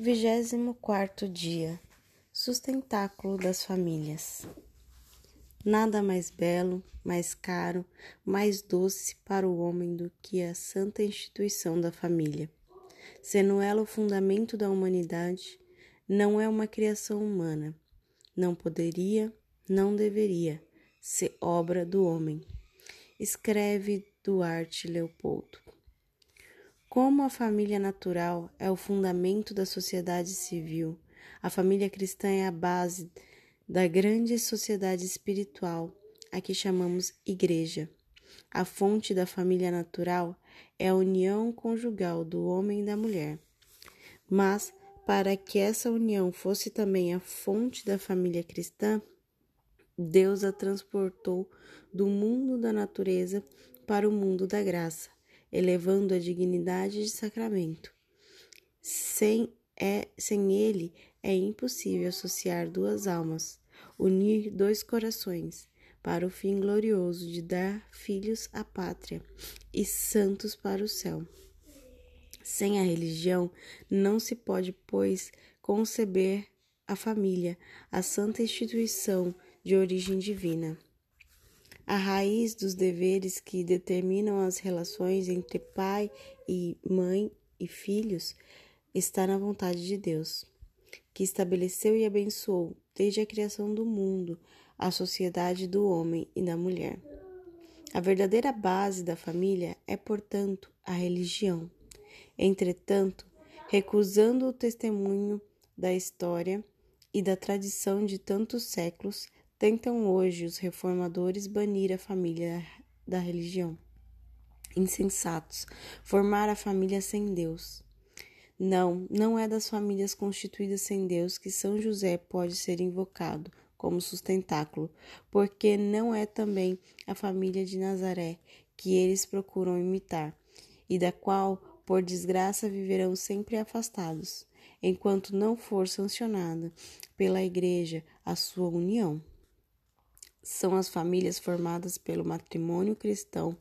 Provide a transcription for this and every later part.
34 dia Sustentáculo das famílias. Nada mais belo, mais caro, mais doce para o homem do que a santa instituição da família. Sendo ela o fundamento da humanidade, não é uma criação humana. Não poderia, não deveria ser obra do homem. Escreve Duarte Leopoldo. Como a família natural é o fundamento da sociedade civil, a família cristã é a base da grande sociedade espiritual, a que chamamos igreja. A fonte da família natural é a união conjugal do homem e da mulher. Mas, para que essa união fosse também a fonte da família cristã, Deus a transportou do mundo da natureza para o mundo da graça elevando a dignidade de sacramento. Sem, é, sem ele é impossível associar duas almas, unir dois corações, para o fim glorioso de dar filhos à pátria e santos para o céu. Sem a religião, não se pode, pois, conceber a família, a santa instituição de origem divina. A raiz dos deveres que determinam as relações entre pai e mãe e filhos está na vontade de Deus, que estabeleceu e abençoou desde a criação do mundo a sociedade do homem e da mulher. A verdadeira base da família é, portanto, a religião. Entretanto, recusando o testemunho da história e da tradição de tantos séculos, Tentam hoje os reformadores banir a família da religião. Insensatos, formar a família sem Deus. Não, não é das famílias constituídas sem Deus que São José pode ser invocado como sustentáculo, porque não é também a família de Nazaré que eles procuram imitar, e da qual, por desgraça, viverão sempre afastados, enquanto não for sancionada pela Igreja a sua união são as famílias formadas pelo matrimônio cristão,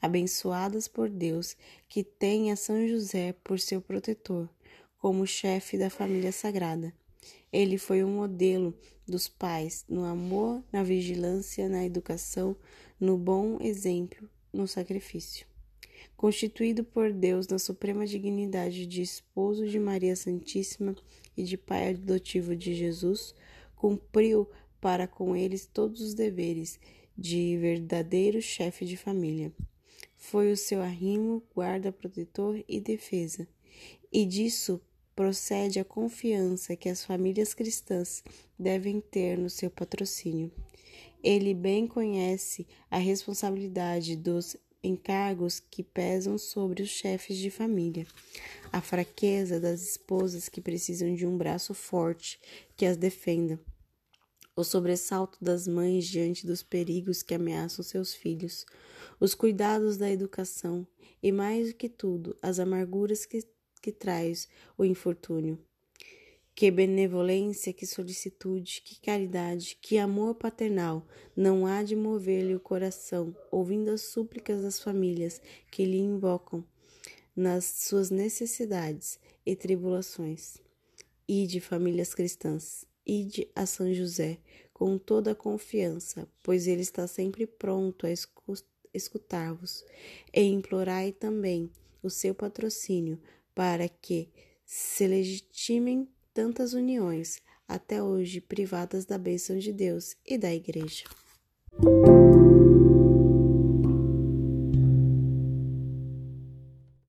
abençoadas por Deus, que têm a São José por seu protetor, como chefe da família sagrada. Ele foi um modelo dos pais no amor, na vigilância, na educação, no bom exemplo, no sacrifício. Constituído por Deus na suprema dignidade de esposo de Maria Santíssima e de pai adotivo de Jesus, cumpriu para com eles todos os deveres de verdadeiro chefe de família. Foi o seu arrimo, guarda, protetor e defesa. E disso procede a confiança que as famílias cristãs devem ter no seu patrocínio. Ele bem conhece a responsabilidade dos encargos que pesam sobre os chefes de família, a fraqueza das esposas que precisam de um braço forte que as defenda, o sobressalto das mães diante dos perigos que ameaçam seus filhos, os cuidados da educação e, mais do que tudo, as amarguras que, que traz o infortúnio. Que benevolência, que solicitude, que caridade, que amor paternal não há de mover-lhe o coração, ouvindo as súplicas das famílias que lhe invocam nas suas necessidades e tribulações. E de famílias cristãs, Ide a São José com toda a confiança, pois ele está sempre pronto a escutar-vos, e implorai também o seu patrocínio para que se legitimem tantas uniões, até hoje privadas da bênção de Deus e da Igreja.